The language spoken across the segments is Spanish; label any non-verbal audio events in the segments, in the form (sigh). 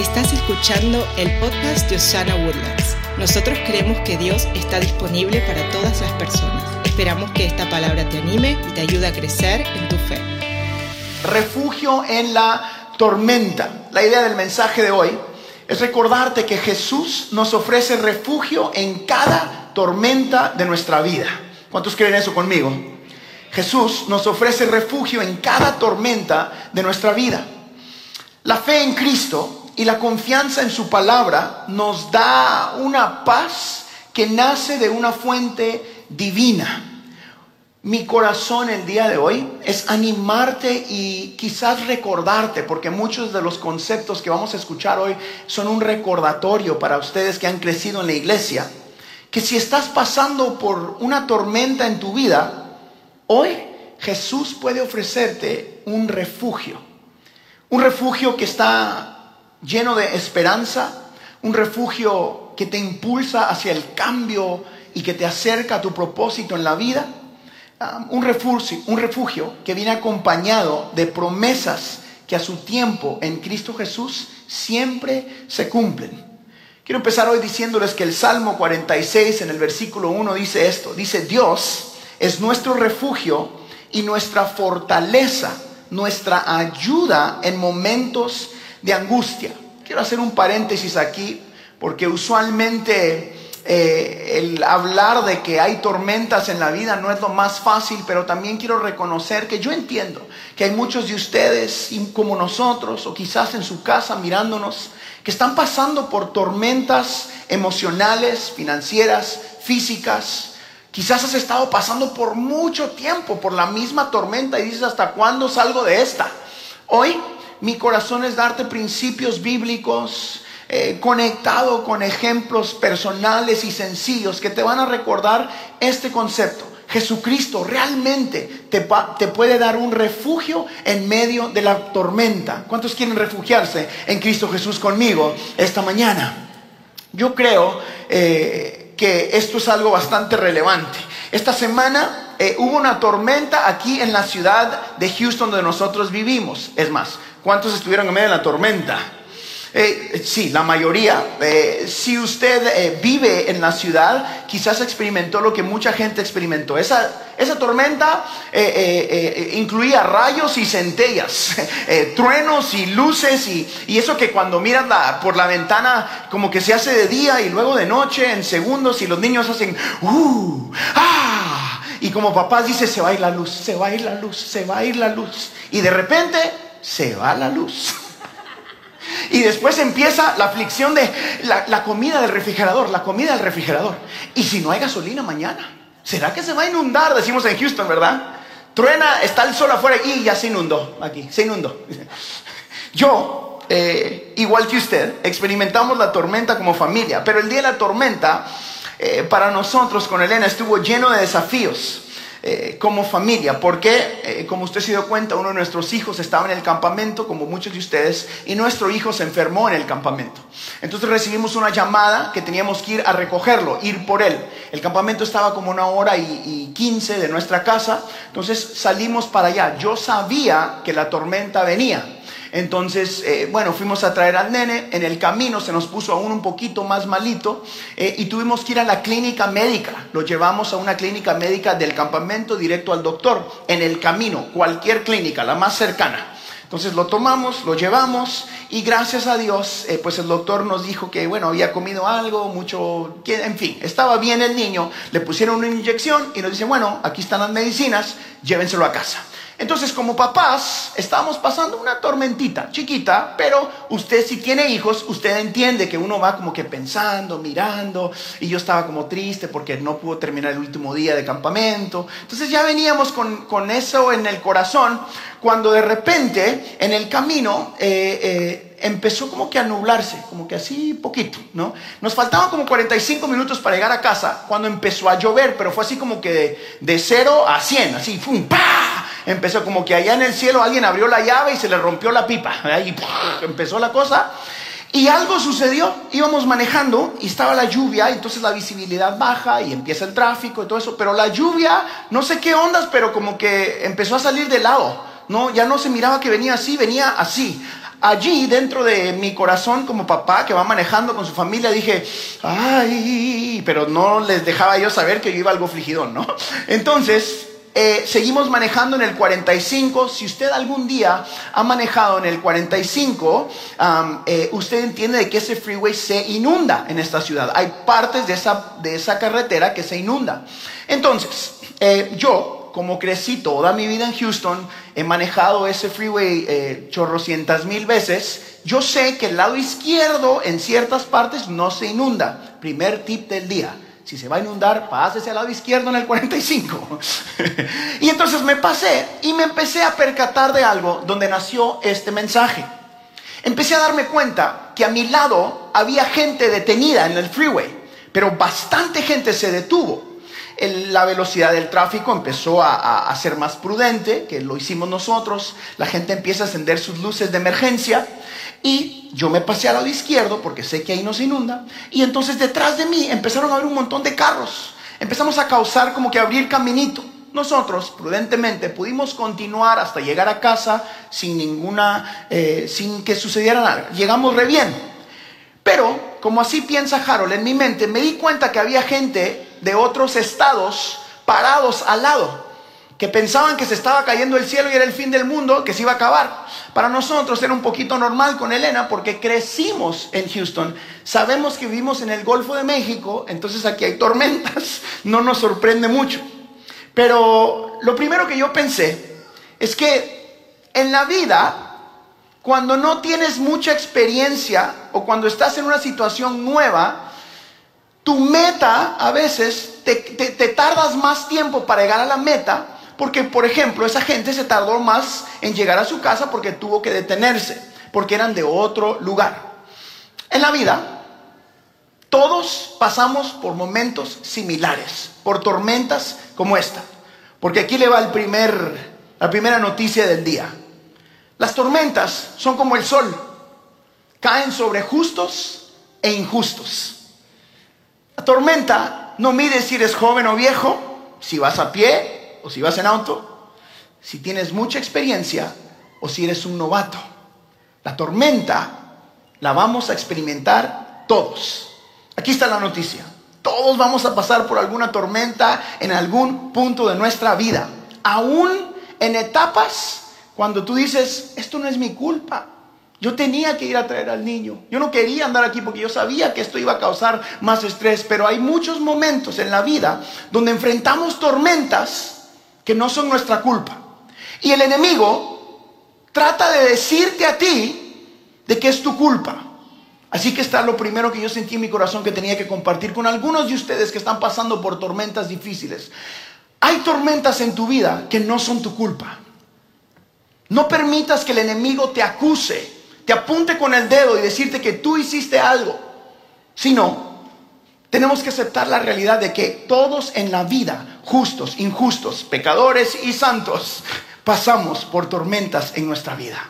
Estás escuchando el podcast de Osana Woodlands. Nosotros creemos que Dios está disponible para todas las personas. Esperamos que esta palabra te anime y te ayude a crecer en tu fe. Refugio en la tormenta. La idea del mensaje de hoy es recordarte que Jesús nos ofrece refugio en cada tormenta de nuestra vida. ¿Cuántos creen eso conmigo? Jesús nos ofrece refugio en cada tormenta de nuestra vida. La fe en Cristo y la confianza en su palabra nos da una paz que nace de una fuente divina. Mi corazón el día de hoy es animarte y quizás recordarte, porque muchos de los conceptos que vamos a escuchar hoy son un recordatorio para ustedes que han crecido en la iglesia, que si estás pasando por una tormenta en tu vida, hoy Jesús puede ofrecerte un refugio, un refugio que está lleno de esperanza, un refugio que te impulsa hacia el cambio y que te acerca a tu propósito en la vida, um, un, refugio, un refugio que viene acompañado de promesas que a su tiempo en Cristo Jesús siempre se cumplen. Quiero empezar hoy diciéndoles que el Salmo 46 en el versículo 1 dice esto, dice Dios es nuestro refugio y nuestra fortaleza, nuestra ayuda en momentos de angustia. Quiero hacer un paréntesis aquí, porque usualmente eh, el hablar de que hay tormentas en la vida no es lo más fácil, pero también quiero reconocer que yo entiendo que hay muchos de ustedes, como nosotros, o quizás en su casa mirándonos, que están pasando por tormentas emocionales, financieras, físicas. Quizás has estado pasando por mucho tiempo por la misma tormenta y dices, ¿hasta cuándo salgo de esta? Hoy mi corazón es darte principios bíblicos eh, conectado con ejemplos personales y sencillos que te van a recordar este concepto. Jesucristo realmente te, te, puede dar un refugio en medio de la tormenta. ¿Cuántos quieren refugiarse en Cristo Jesús conmigo esta mañana? Yo creo eh, que esto es algo bastante relevante. Esta semana eh, hubo una tormenta aquí en la ciudad de Houston donde nosotros vivimos. Es más, ¿Cuántos estuvieron en medio de la tormenta? Eh, sí, la mayoría. Eh, si usted eh, vive en la ciudad, quizás experimentó lo que mucha gente experimentó. Esa, esa tormenta incluía rayos y centellas, (laughs) truenos y luces y, y, eso que cuando miras por la ventana como que se hace de día y luego de noche en segundos y los niños hacen ¡uh! ¡ah! Y como papás dice, se va a ir la luz, se va a ir la luz, se va a ir la luz. Y de repente se va la luz. Y después empieza la aflicción de la, comida del refrigerador, la comida del refrigerador. Y si no hay gasolina mañana, ¿será que se va a inundar? Decimos en Houston, ¿verdad? Truena, está el sol afuera y ya se inundó aquí, se inundó. Yo, eh, igual que usted, experimentamos la tormenta como familia, pero el día de la tormenta, eh, para nosotros con Elena, estuvo lleno de desafíos. Eh, como familia, porque eh, como usted se dio cuenta, uno de nuestros hijos estaba en el campamento, como muchos de ustedes, y nuestro hijo se enfermó en el campamento. Entonces recibimos una llamada que teníamos que ir a recogerlo, ir por él. El campamento estaba como una hora y quince de nuestra casa, entonces salimos para allá. Yo sabía que la tormenta venía. Entonces, eh, bueno, fuimos a traer al nene, en el camino se nos puso aún un poquito más malito eh, y tuvimos que ir a la clínica médica. Lo llevamos a una clínica médica del campamento directo al doctor, en el camino, cualquier clínica, la más cercana. Entonces lo tomamos, lo llevamos y gracias a Dios, eh, pues el doctor nos dijo que, bueno, había comido algo, mucho, en fin, estaba bien el niño, le pusieron una inyección y nos dice, bueno, aquí están las medicinas, llévenselo a casa. Entonces, como papás, estamos pasando una tormentita chiquita, pero usted si tiene hijos, usted entiende que uno va como que pensando, mirando, y yo estaba como triste porque no pudo terminar el último día de campamento. Entonces ya veníamos con, eso en el corazón, cuando de repente en el camino eh, eh, empezó como que a nublarse, como que así poquito, ¿no? Nos faltaban como 45 minutos para llegar a casa cuando empezó a llover, pero fue así como que de, de 0 a 100, así, ¡fum! ¡pa! Empezó como que allá en el cielo alguien abrió la llave y se le rompió la pipa. Ahí empezó la cosa. Y algo sucedió, íbamos manejando y estaba la lluvia, y entonces la visibilidad baja y empieza el tráfico y todo eso, pero la lluvia, no sé qué ondas, pero como que empezó a salir de lado, ¿no? Ya no se miraba que venía así, venía así. allí dentro de mi corazón como papá que va manejando con su familia dije, ay, pero no les dejaba yo saber que yo iba algo fligidón, ¿no? Entonces, eh, seguimos manejando en el 45. Si usted algún día ha manejado en el 45, eh, usted entiende de que ese freeway se inunda en esta ciudad. Hay partes de esa, de esa carretera que se inunda. Entonces, eh, yo como crecí toda mi vida en Houston, he manejado ese freeway eh, chorrocientas mil veces, yo sé que el lado izquierdo en ciertas partes no se inunda. Primer tip del día. Si se va a inundar, pásese al lado izquierdo en el 45. (laughs) y entonces me pasé y me empecé a percatar de algo donde nació este mensaje. Empecé a darme cuenta que a mi lado había gente detenida en el freeway, pero bastante gente se detuvo la velocidad del tráfico empezó a, ser más prudente, que lo hicimos nosotros, la gente empieza a encender sus luces de emergencia y yo me pasé al lado izquierdo porque sé que ahí no se inunda y entonces detrás de mí empezaron a haber un montón de carros, empezamos a causar como que abrir caminito. Nosotros, prudentemente, pudimos continuar hasta llegar a casa sin ninguna, eh, sin que sucediera nada. Llegamos re bien. Pero, como así piensa Harold en mi mente, me di cuenta que había gente de otros estados parados al lado, que pensaban que se estaba cayendo el cielo y era el fin del mundo, que se iba a acabar. Para nosotros era un poquito normal con Elena porque crecimos en Houston, sabemos que vivimos en el Golfo de México, entonces aquí hay tormentas, (laughs) no nos sorprende mucho. Pero lo primero que yo pensé es que en la vida, cuando no tienes mucha experiencia o cuando estás en una situación nueva, tu meta a veces te, tardas más tiempo para llegar a la meta porque, por ejemplo, esa gente se tardó más en llegar a su casa porque tuvo que detenerse, porque eran de otro lugar. En la vida, todos pasamos por momentos similares, por tormentas como esta. Porque aquí le va el primer, la primera noticia del día. Las tormentas son como el sol, caen sobre justos e injustos. La tormenta no mide si eres joven o viejo, si vas a pie o si vas en auto, si tienes mucha experiencia o si eres un novato. La tormenta la vamos a experimentar todos. Aquí está la noticia. Todos vamos a pasar por alguna tormenta en algún punto de nuestra vida. Aún en etapas cuando tú dices, esto no es mi culpa. Yo tenía que ir a traer al niño. Yo no quería andar aquí porque yo sabía que esto iba a causar más estrés, pero hay muchos momentos en la vida donde enfrentamos tormentas que no son nuestra culpa. Y el enemigo trata de decirte a ti de que es tu culpa. Así que está lo primero que yo sentí en mi corazón que tenía que compartir con algunos de ustedes que están pasando por tormentas difíciles. Hay tormentas en tu vida que no son tu culpa. No permitas que el enemigo te acuse te apunte con el dedo y decirte que tú hiciste algo, sino tenemos que aceptar la realidad de que todos en la vida, justos, injustos, pecadores y santos, pasamos por tormentas en nuestra vida.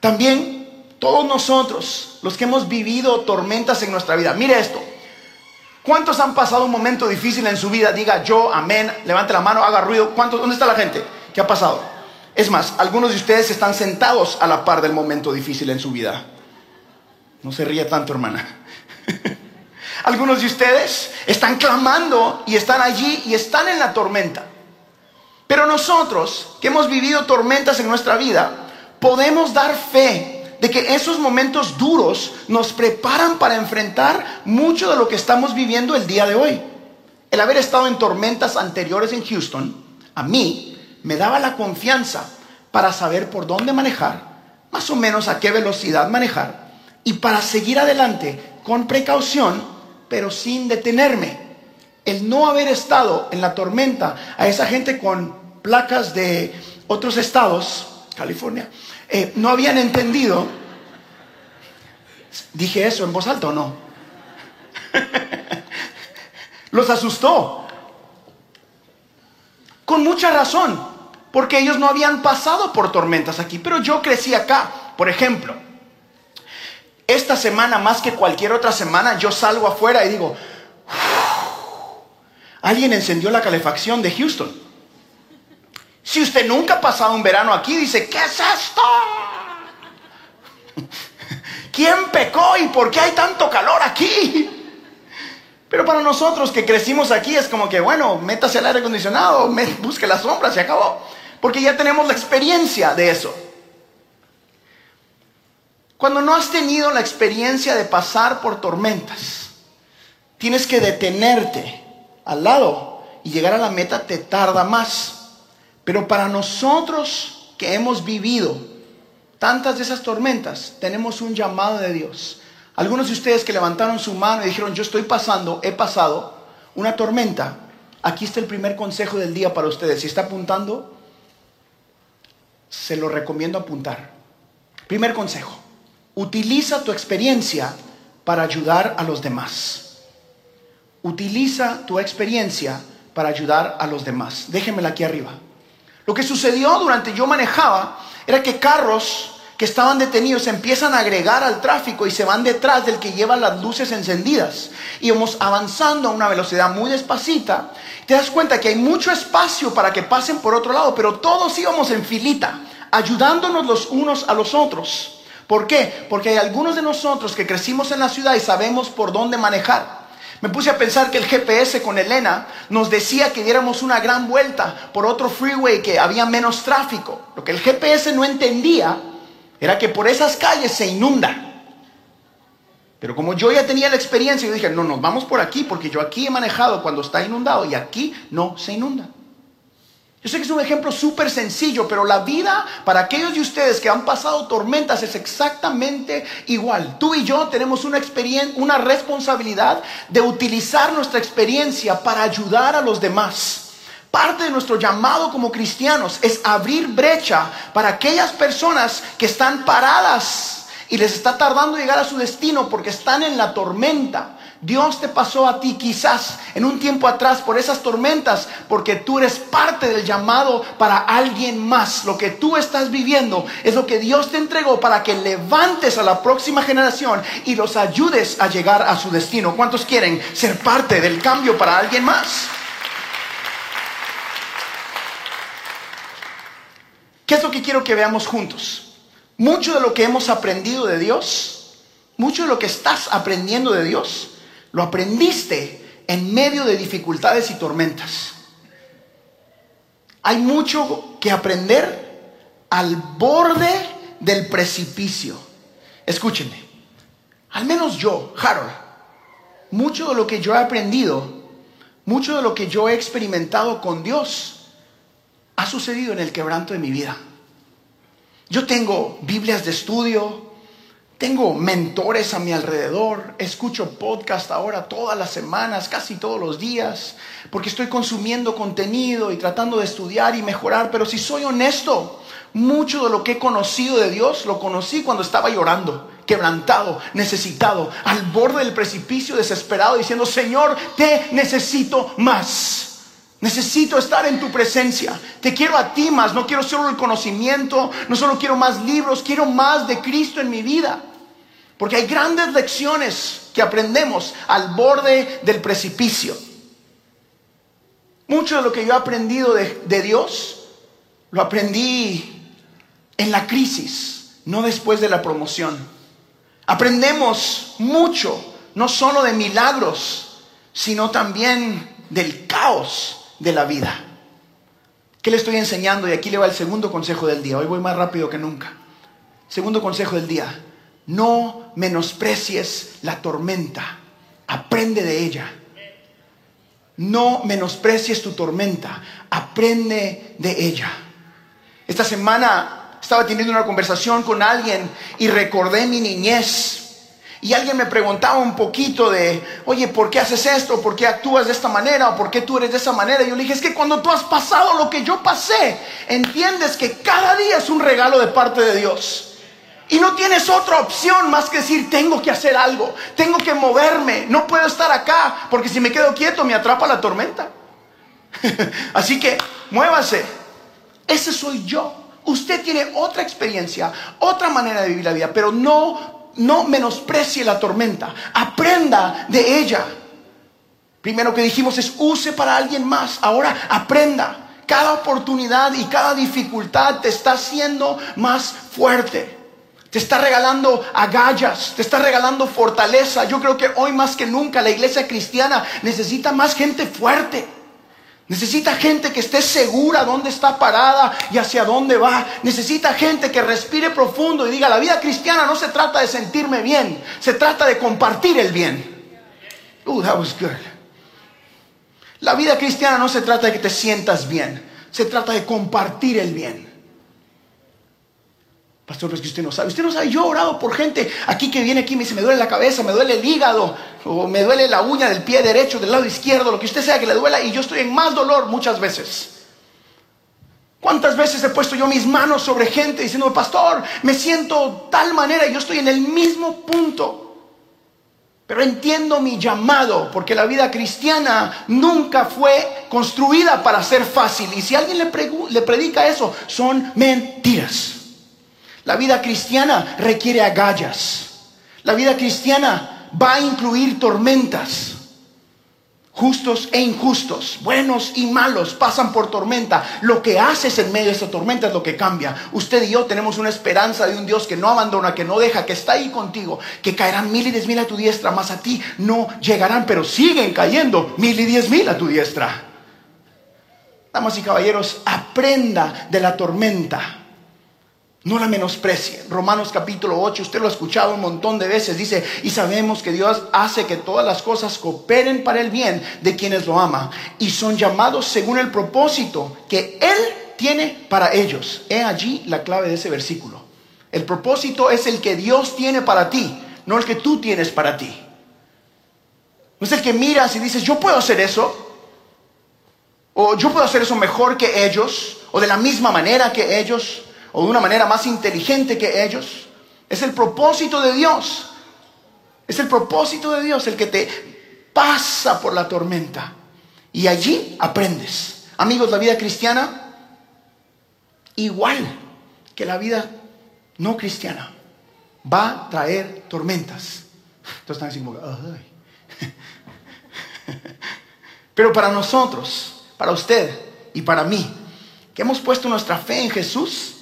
También todos nosotros, los que hemos vivido tormentas en nuestra vida, mire esto. ¿Cuántos han pasado un momento difícil en su vida? Diga yo, amén, levante la mano, haga ruido. ¿Cuántos? ¿Dónde está la gente? ¿Qué ha pasado? Es más, algunos de ustedes están sentados a la par del momento difícil en su vida. No se ríe tanto, hermana. (laughs) algunos de ustedes están clamando y están allí y están en la tormenta. Pero nosotros, que hemos vivido tormentas en nuestra vida, podemos dar fe de que esos momentos duros nos preparan para enfrentar mucho de lo que estamos viviendo el día de hoy. El haber estado en tormentas anteriores en Houston, a mí me daba la confianza para saber por dónde manejar, más o menos a qué velocidad manejar, y para seguir adelante con precaución, pero sin detenerme. El no haber estado en la tormenta a esa gente con placas de otros estados, California, eh, no habían entendido. ¿Dije eso en voz alta o no? (laughs) Los asustó. Con mucha razón, porque ellos no habían pasado por tormentas aquí, pero yo crecí acá. Por ejemplo, esta semana más que cualquier otra semana yo salgo afuera y digo, alguien encendió la calefacción de Houston. Si usted nunca ha pasado un verano aquí, dice, ¿qué es esto? ¿quién pecó y por qué hay tanto calor aquí? Pero para nosotros que crecimos aquí es como que, bueno, métase al aire acondicionado, busque la sombra, se acabó. Porque ya tenemos la experiencia de eso. Cuando no has tenido la experiencia de pasar por tormentas, tienes que detenerte al lado y llegar a la meta te tarda más. Pero para nosotros que hemos vivido tantas de esas tormentas, tenemos un llamado de Dios. Algunos de ustedes que levantaron su mano y dijeron, yo estoy pasando, he pasado una tormenta. Aquí está el primer consejo del día para ustedes. Si está apuntando, se lo recomiendo apuntar. Primer consejo, utiliza tu experiencia para ayudar a los demás. Utiliza tu experiencia para ayudar a los demás. Déjenmela aquí arriba. Lo que sucedió durante yo manejaba era que carros que estaban detenidos empiezan a agregar al tráfico y se van detrás del que lleva las luces encendidas. Íbamos avanzando a una velocidad muy despacita. Te das cuenta que hay mucho espacio para que pasen por otro lado, pero todos íbamos en filita, ayudándonos los unos a los otros. ¿Por qué? Porque hay algunos de nosotros que crecimos en la ciudad y sabemos por dónde manejar. Me puse a pensar que el GPS con Elena nos decía que diéramos una gran vuelta por otro freeway que había menos tráfico. Lo que el GPS no entendía era que por esas calles se inunda. Pero como yo ya tenía la experiencia, yo dije, no, nos vamos por aquí, porque yo aquí he manejado cuando está inundado y aquí no se inunda. Yo sé que es un ejemplo súper sencillo, pero la vida para aquellos de ustedes que han pasado tormentas es exactamente igual. Tú y yo tenemos una una responsabilidad de utilizar nuestra experiencia para ayudar a los demás. Parte de nuestro llamado como cristianos es abrir brecha para aquellas personas que están paradas y les está tardando llegar a su destino porque están en la tormenta. Dios te pasó a ti quizás en un tiempo atrás por esas tormentas porque tú eres parte del llamado para alguien más. Lo que tú estás viviendo es lo que Dios te entregó para que levantes a la próxima generación y los ayudes a llegar a su destino. ¿Cuántos quieren ser parte del cambio para alguien más? ¿Qué es lo que quiero que veamos juntos? Mucho de lo que hemos aprendido de Dios, mucho de lo que estás aprendiendo de Dios, lo aprendiste en medio de dificultades y tormentas. Hay mucho que aprender al borde del precipicio. Escúchenme, al menos yo, Harold, mucho de lo que yo he aprendido, mucho de lo que yo he experimentado con Dios, ha sucedido en el quebranto de mi vida. Yo tengo Biblias de estudio, tengo mentores a mi alrededor, escucho podcast ahora todas las semanas, casi todos los días, porque estoy consumiendo contenido y tratando de estudiar y mejorar, pero si soy honesto, mucho de lo que he conocido de Dios lo conocí cuando estaba llorando, quebrantado, necesitado, al borde del precipicio, desesperado, diciendo, Señor, te necesito más. Necesito estar en tu presencia. Te quiero a ti más. No quiero solo el conocimiento. No solo quiero más libros. Quiero más de Cristo en mi vida. Porque hay grandes lecciones que aprendemos al borde del precipicio. Mucho de lo que yo he aprendido de, Dios, lo aprendí en la crisis, no después de la promoción. Aprendemos mucho, no solo de milagros, sino también del caos de la vida. ¿Qué le estoy enseñando? Y aquí le va el segundo consejo del día. Hoy voy más rápido que nunca. Segundo consejo del día. No menosprecies la tormenta. Aprende de ella. No menosprecies tu tormenta. Aprende de ella. Esta semana estaba teniendo una conversación con alguien y recordé mi niñez y alguien me preguntaba un poquito de, oye, ¿por qué haces esto? ¿Por qué actúas de esta manera? ¿O por qué tú eres de esa manera? Y yo le dije, es que cuando tú has pasado lo que yo pasé, entiendes que cada día es un regalo de parte de Dios. Y no tienes otra opción más que decir, tengo que hacer algo, tengo que moverme, no puedo estar acá, porque si me quedo quieto me atrapa la tormenta. (laughs) Así que muévase. Ese soy yo. Usted tiene otra experiencia, otra manera de vivir la vida, pero no no menosprecie la tormenta, aprenda de ella. Primero que dijimos es use para alguien más, ahora aprenda. Cada oportunidad y cada dificultad te está haciendo más fuerte. Te está regalando agallas, te está regalando fortaleza. Yo creo que hoy más que nunca la iglesia cristiana necesita más gente fuerte. Necesita gente que esté segura dónde está parada y hacia dónde va. Necesita gente que respire profundo y diga, la vida cristiana no se trata de sentirme bien, se trata de compartir el bien. Uh, that was good. La vida cristiana no se trata de que te sientas bien, se trata de compartir el bien. Pastor, es que usted no sabe. Usted no sabe. Yo he orado por gente aquí que viene aquí y me dice, me duele la cabeza, me duele el hígado, o me duele la uña del pie derecho, del lado izquierdo, lo que usted sea que le duela, y yo estoy en más dolor muchas veces. ¿Cuántas veces he puesto yo mis manos sobre gente diciendo, pastor, me siento tal manera y yo estoy en el mismo punto? Pero entiendo mi llamado, porque la vida cristiana nunca fue construida para ser fácil. Y si alguien le, le predica eso, son mentiras. La vida cristiana requiere agallas. La vida cristiana va a incluir tormentas. Justos e injustos, buenos y malos, pasan por tormenta. Lo que haces en medio de esa tormenta es lo que cambia. Usted y yo tenemos una esperanza de un Dios que no abandona, que no deja, que está ahí contigo, que caerán mil y diez mil a tu diestra, más a ti no llegarán, pero siguen cayendo mil y diez mil a tu diestra. Damas y caballeros, aprenda de la tormenta. No la menosprecie. Romanos capítulo 8, usted lo ha escuchado un montón de veces. Dice, y sabemos que Dios hace que todas las cosas cooperen para el bien de quienes lo aman. Y son llamados según el propósito que Él tiene para ellos. He allí la clave de ese versículo. El propósito es el que Dios tiene para ti, no el que tú tienes para ti. No es el que miras y dices, yo puedo hacer eso. O yo puedo hacer eso mejor que ellos. O de la misma manera que ellos o de una manera más inteligente que ellos. Es el propósito de Dios. Es el propósito de Dios el que te pasa por la tormenta. Y allí aprendes. Amigos, la vida cristiana, igual que la vida no cristiana, va a traer tormentas. Entonces están como, (laughs) Pero para nosotros, para usted y para mí, que hemos puesto nuestra fe en Jesús,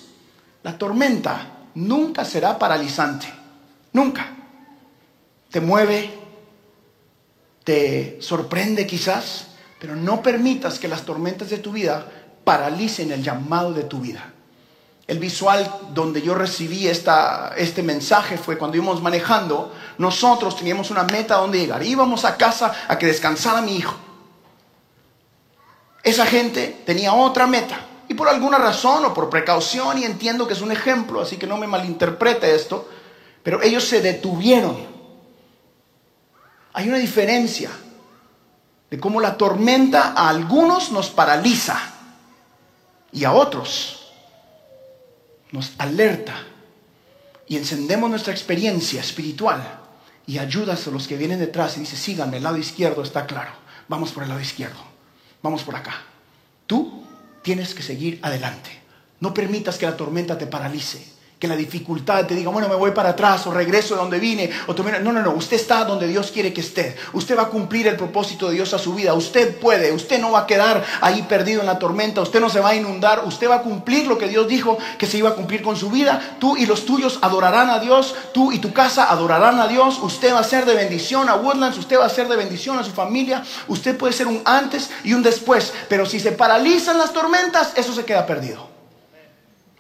la tormenta nunca será paralizante. Nunca. Te mueve, te sorprende quizás, pero no permitas que las tormentas de tu vida paralicen el llamado de tu vida. El visual donde yo recibí esta, este mensaje fue cuando íbamos manejando, nosotros teníamos una meta donde llegar. Íbamos a casa a que descansara mi hijo. Esa gente tenía otra meta. Por alguna razón o por precaución, y entiendo que es un ejemplo, así que no me malinterprete esto, pero ellos se detuvieron. Hay una diferencia de cómo la tormenta a algunos nos paraliza y a otros nos alerta y encendemos nuestra experiencia espiritual y ayudas a los que vienen detrás y dice, síganme, el lado izquierdo está claro, vamos por el lado izquierdo, vamos por acá. Tú tienes que seguir adelante. No permitas que la tormenta te paralice que la dificultad te diga, bueno, me voy para atrás o regreso de donde vine. O no, no, no, usted está donde Dios quiere que esté. Usted va a cumplir el propósito de Dios a su vida. Usted puede, usted no va a quedar ahí perdido en la tormenta, usted no se va a inundar, usted va a cumplir lo que Dios dijo que se iba a cumplir con su vida. Tú y los tuyos adorarán a Dios, tú y tu casa adorarán a Dios. Usted va a ser de bendición a Woodlands, usted va a ser de bendición a su familia. Usted puede ser un antes y un después, pero si se paralizan las tormentas, eso se queda perdido.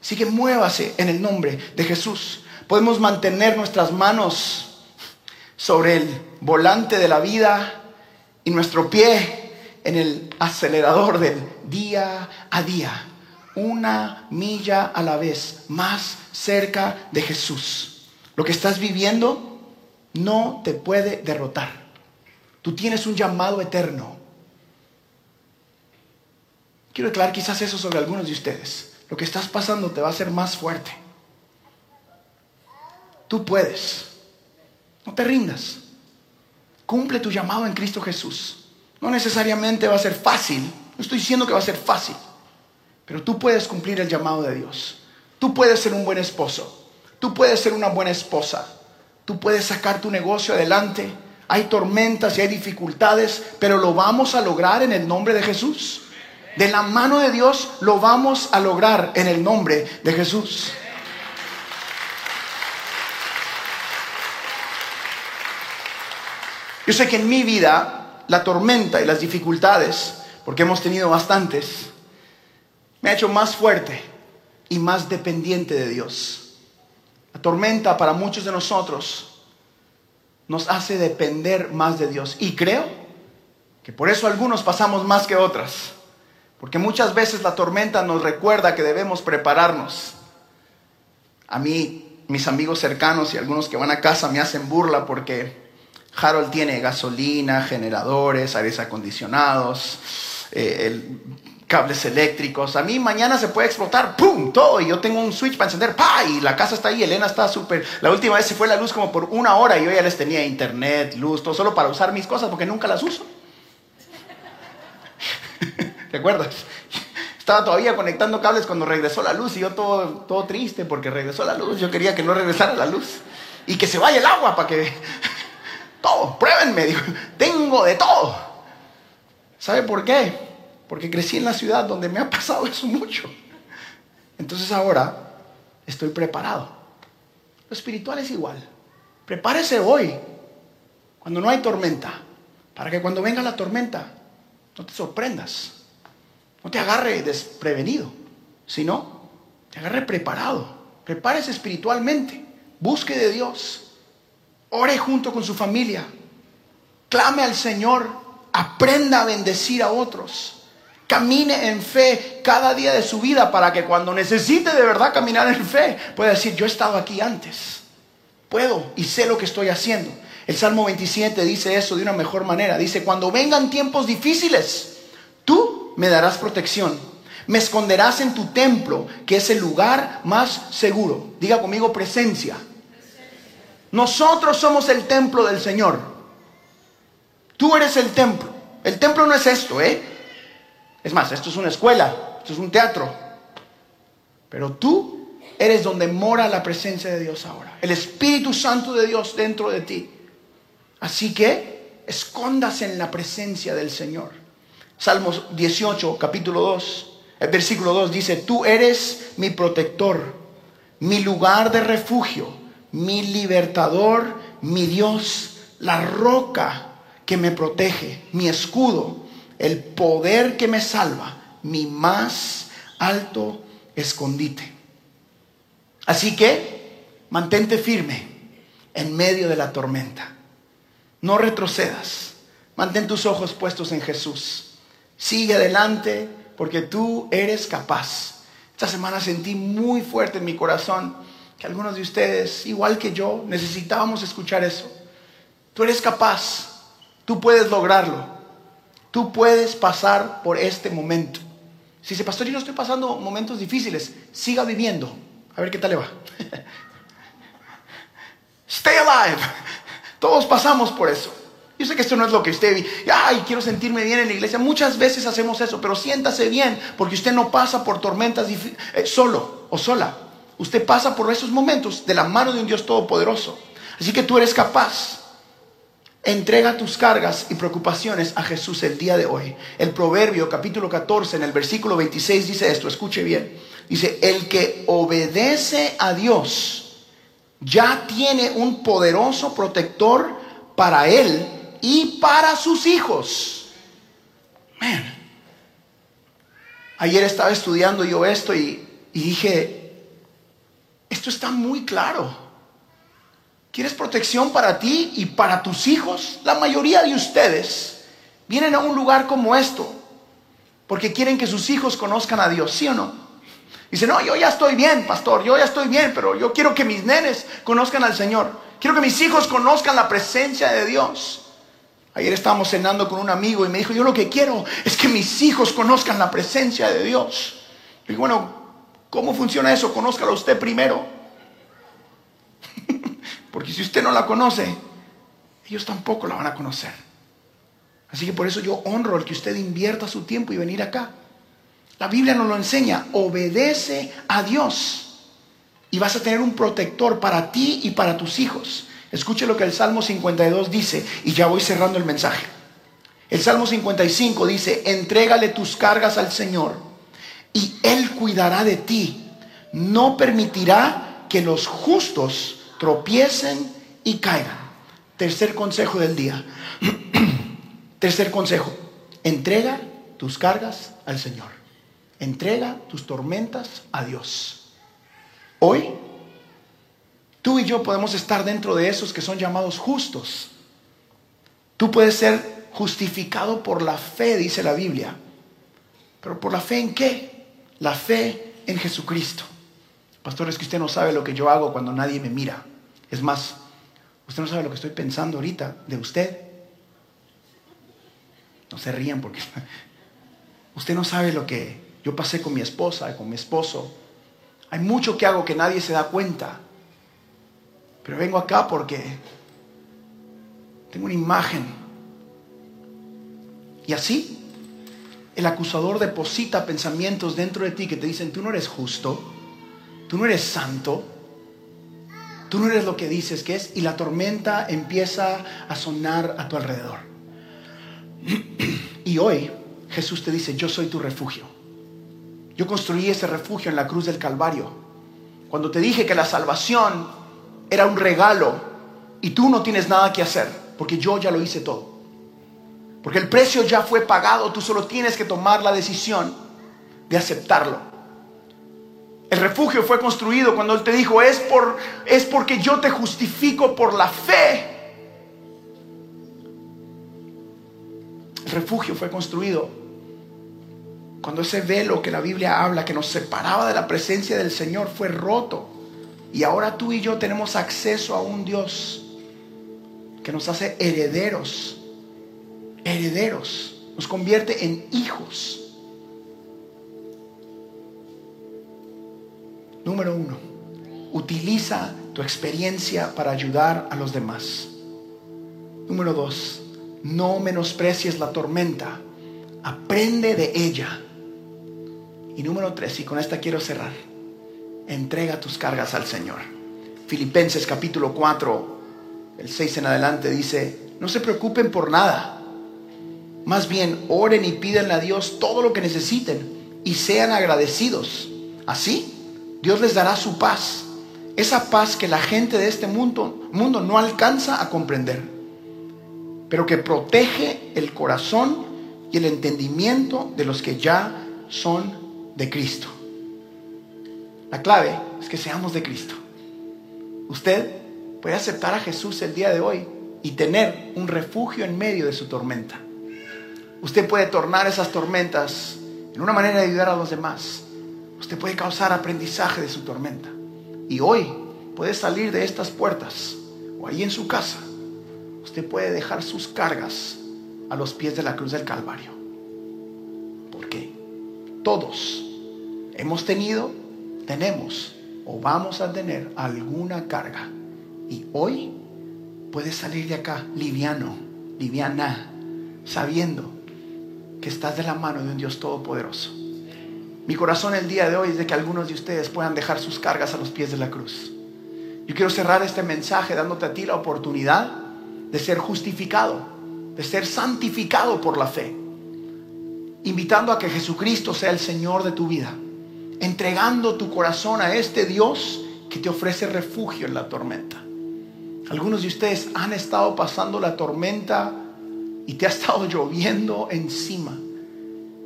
Así que muévase en el nombre de Jesús. Podemos mantener nuestras manos sobre el volante de la vida y nuestro pie en el acelerador del día a día. Una milla a la vez, más cerca de Jesús. Lo que estás viviendo no te puede derrotar. Tú tienes un llamado eterno. Quiero declarar quizás eso sobre algunos de ustedes lo que estás pasando te va a hacer más fuerte. Tú puedes. No te rindas. Cumple tu llamado en Cristo Jesús. No necesariamente va a ser fácil. No estoy diciendo que va a ser fácil. Pero tú puedes cumplir el llamado de Dios. Tú puedes ser un buen esposo. Tú puedes ser una buena esposa. Tú puedes sacar tu negocio adelante. Hay tormentas y hay dificultades, pero lo vamos a lograr en el nombre de Jesús de la mano de Dios lo vamos a lograr en el nombre de Jesús. Yo sé que en mi vida la tormenta y las dificultades, porque hemos tenido bastantes, me ha hecho más fuerte y más dependiente de Dios. La tormenta para muchos de nosotros nos hace depender más de Dios. Y creo que por eso algunos pasamos más que otras. Porque muchas veces la tormenta nos recuerda que debemos prepararnos. A mí, mis amigos cercanos y algunos que van a casa me hacen burla porque Harold tiene gasolina, generadores, aires acondicionados, eh, cables eléctricos. A mí mañana se puede explotar, ¡pum! Todo. Y yo tengo un switch para encender, ¡pa! Y la casa está ahí, Elena está súper... La última vez se fue la luz como por una hora y yo ya les tenía internet, luz, todo solo para usar mis cosas porque nunca las uso. ¿Te acuerdas? (laughs) Estaba todavía conectando cables cuando regresó la luz y yo todo, todo triste porque regresó la luz. Yo quería que no regresara la luz y que se vaya el agua para que... (laughs) todo, pruébenme, digo, tengo de todo. ¿Sabe por qué? Porque crecí en la ciudad donde me ha pasado (laughs) eso mucho. Entonces ahora estoy preparado. Lo espiritual es igual. Prepárese hoy, cuando no hay tormenta, para que cuando venga la tormenta no te sorprendas. No te agarre desprevenido, sino te agarre preparado. Prepárese espiritualmente. Busque de Dios. Ore junto con su familia. Clame al Señor. Aprenda a bendecir a otros. Camine en fe cada día de su vida para que cuando necesite de verdad caminar en fe pueda decir, yo he estado aquí antes. Puedo y sé lo que estoy haciendo. El Salmo 27 dice eso de una mejor manera. Dice, cuando vengan tiempos difíciles, tú me darás protección. Me esconderás en tu templo, que es el lugar más seguro. Diga conmigo presencia. Nosotros somos el templo del Señor. Tú eres el templo. El templo no es esto, ¿eh? Es más, esto es una escuela, esto es un teatro. Pero tú eres donde mora la presencia de Dios ahora. El Espíritu Santo de Dios dentro de ti. Así que escóndase en la presencia del Señor. Salmos 18, capítulo 2, el versículo 2 dice, tú eres mi protector, mi lugar de refugio, mi libertador, mi Dios, la roca que me protege, mi escudo, el poder que me salva, mi más alto escondite. Así que mantente firme en medio de la tormenta. No retrocedas. Mantén tus ojos puestos en Jesús. Sigue adelante porque tú eres capaz. Esta semana sentí muy fuerte en mi corazón que algunos de ustedes, igual que yo, necesitábamos escuchar eso. Tú eres capaz, tú puedes lograrlo, tú puedes pasar por este momento. Si dice, pastor, yo no estoy pasando momentos difíciles, siga viviendo. A ver qué tal le va. (laughs) Stay alive. Todos pasamos por eso. Yo sé que esto no es lo que usted, ay, quiero sentirme bien en la iglesia. Muchas veces hacemos eso, pero siéntase bien, porque usted no pasa por tormentas eh, solo o sola. Usted pasa por esos momentos de la mano de un Dios todopoderoso. Así que tú eres capaz. Entrega tus cargas y preocupaciones a Jesús el día de hoy. El Proverbio capítulo 14 en el versículo 26 dice esto, escuche bien. Dice, el que obedece a Dios ya tiene un poderoso protector para él y para sus hijos. Ayer estaba estudiando yo esto y, y dije, esto está muy claro. ¿Quieres protección para ti y para tus hijos? La mayoría de ustedes vienen a un lugar como esto porque quieren que sus hijos conozcan a Dios, ¿sí o no? Dice, no, yo ya estoy bien, pastor, yo ya estoy bien, pero yo quiero que mis nenes conozcan al Señor. Quiero que mis hijos conozcan la presencia de Dios. Ayer estábamos cenando con un amigo y me dijo, yo lo que quiero es que mis hijos conozcan la presencia de Dios. Y bueno, ¿cómo funciona eso? Conózcalo usted primero. (laughs) Porque si usted no la conoce, ellos tampoco la van a conocer. Así que por eso yo honro el que usted invierta su tiempo y venir acá. La Biblia nos lo enseña, obedece a Dios y vas a tener un protector para ti y para tus hijos. Escuche lo que el Salmo 52 dice y ya voy cerrando el mensaje. El Salmo 55 dice, entrégale tus cargas al Señor y Él cuidará de ti. No permitirá que los justos tropiecen y caigan. Tercer consejo del día. (clears throat) Tercer consejo. Entrega tus cargas al Señor. Entrega tus tormentas a Dios. Hoy, y yo podemos estar dentro de esos que son llamados justos. Tú puedes ser justificado por la fe, dice la Biblia. Pero por la fe en qué? La fe en Jesucristo. Pastor, es que usted no sabe lo que yo hago cuando nadie me mira. Es más, usted no sabe lo que estoy pensando ahorita de usted. No se rían porque (laughs) usted no sabe lo que yo pasé con mi esposa, con mi esposo. Hay mucho que hago que nadie se da cuenta. Pero vengo acá porque tengo una imagen. Y así, el acusador deposita pensamientos dentro de ti que te dicen, tú no eres justo, tú no eres santo, tú no eres lo que dices que es, y la tormenta empieza a sonar a tu alrededor. Y hoy Jesús te dice, yo soy tu refugio. Yo construí ese refugio en la cruz del Calvario. Cuando te dije que la salvación era un regalo y tú no tienes nada que hacer, porque yo ya lo hice todo. Porque el precio ya fue pagado, tú solo tienes que tomar la decisión de aceptarlo. El refugio fue construido cuando Él te dijo, es, por, es porque yo te justifico por la fe. El refugio fue construido cuando ese velo que la Biblia habla, que nos separaba de la presencia del Señor, fue roto. Y ahora tú y yo tenemos acceso a un Dios que nos hace herederos, herederos, nos convierte en hijos. Número uno, utiliza tu experiencia para ayudar a los demás. Número dos, no menosprecies la tormenta, aprende de ella. Y número tres, y con esta quiero cerrar, entrega tus cargas al Señor. Filipenses capítulo 4, el 6 en adelante dice, no se preocupen por nada, más bien oren y pídanle a Dios todo lo que necesiten y sean agradecidos. Así Dios les dará su paz. Esa paz que la gente de este mundo, mundo no alcanza a comprender. Pero que protege el corazón y el entendimiento de los que ya son de Cristo. La clave es que seamos de Cristo. Usted puede aceptar a Jesús el día de hoy y tener un refugio en medio de su tormenta. Usted puede tornar esas tormentas en una manera de ayudar a los demás Usted puede causar aprendizaje de su tormenta. Y hoy puede salir de estas puertas o ahí en su casa. Usted puede dejar sus cargas a los pies de la cruz del Calvario. Porque todos hemos tenido, tenemos o vamos a tener alguna carga. Y hoy puedes salir de acá liviano, liviana, sabiendo que estás de la mano de un Dios todopoderoso mi corazón el día de hoy es de que algunos de ustedes puedan dejar sus cargas a los pies de la cruz. Yo quiero cerrar este mensaje dándote a ti la oportunidad de ser justificado, de ser santificado por la fe, invitando a que Jesucristo sea el Señor de tu vida, entregando tu corazón a este Dios que te ofrece refugio en la tormenta. Algunos de ustedes han estado pasando la tormenta y te ha estado (laughs) lloviendo encima.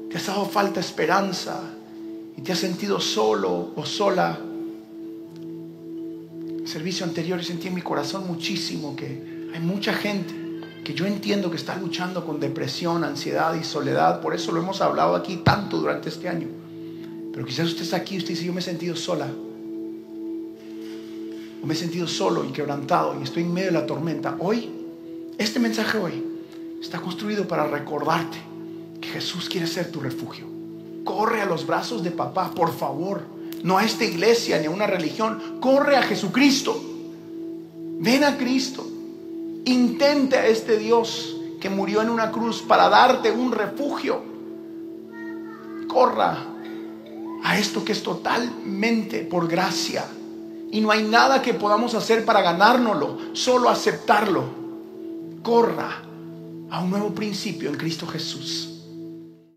Te ha estado falta esperanza, y te has sentido solo o sola, el servicio anterior sentí en mi corazón muchísimo que hay mucha gente que yo entiendo que está luchando con depresión, ansiedad y soledad. Por eso lo hemos hablado aquí tanto durante este año. Pero quizás usted está aquí y usted dice, yo me he sentido sola. O me he sentido solo y quebrantado y estoy en medio de la tormenta. Hoy, este mensaje hoy está construido para recordarte que Jesús quiere ser tu refugio corre a los brazos de papá, por favor. No a esta iglesia ni a una religión. Corre a Jesucristo. Ven a Cristo. Intente a este Dios que murió en una cruz para darte un refugio. Corra a esto que es totalmente por gracia. Y no hay nada que podamos hacer para ganárnoslo, solo aceptarlo. Corra a un nuevo principio en Cristo Jesús.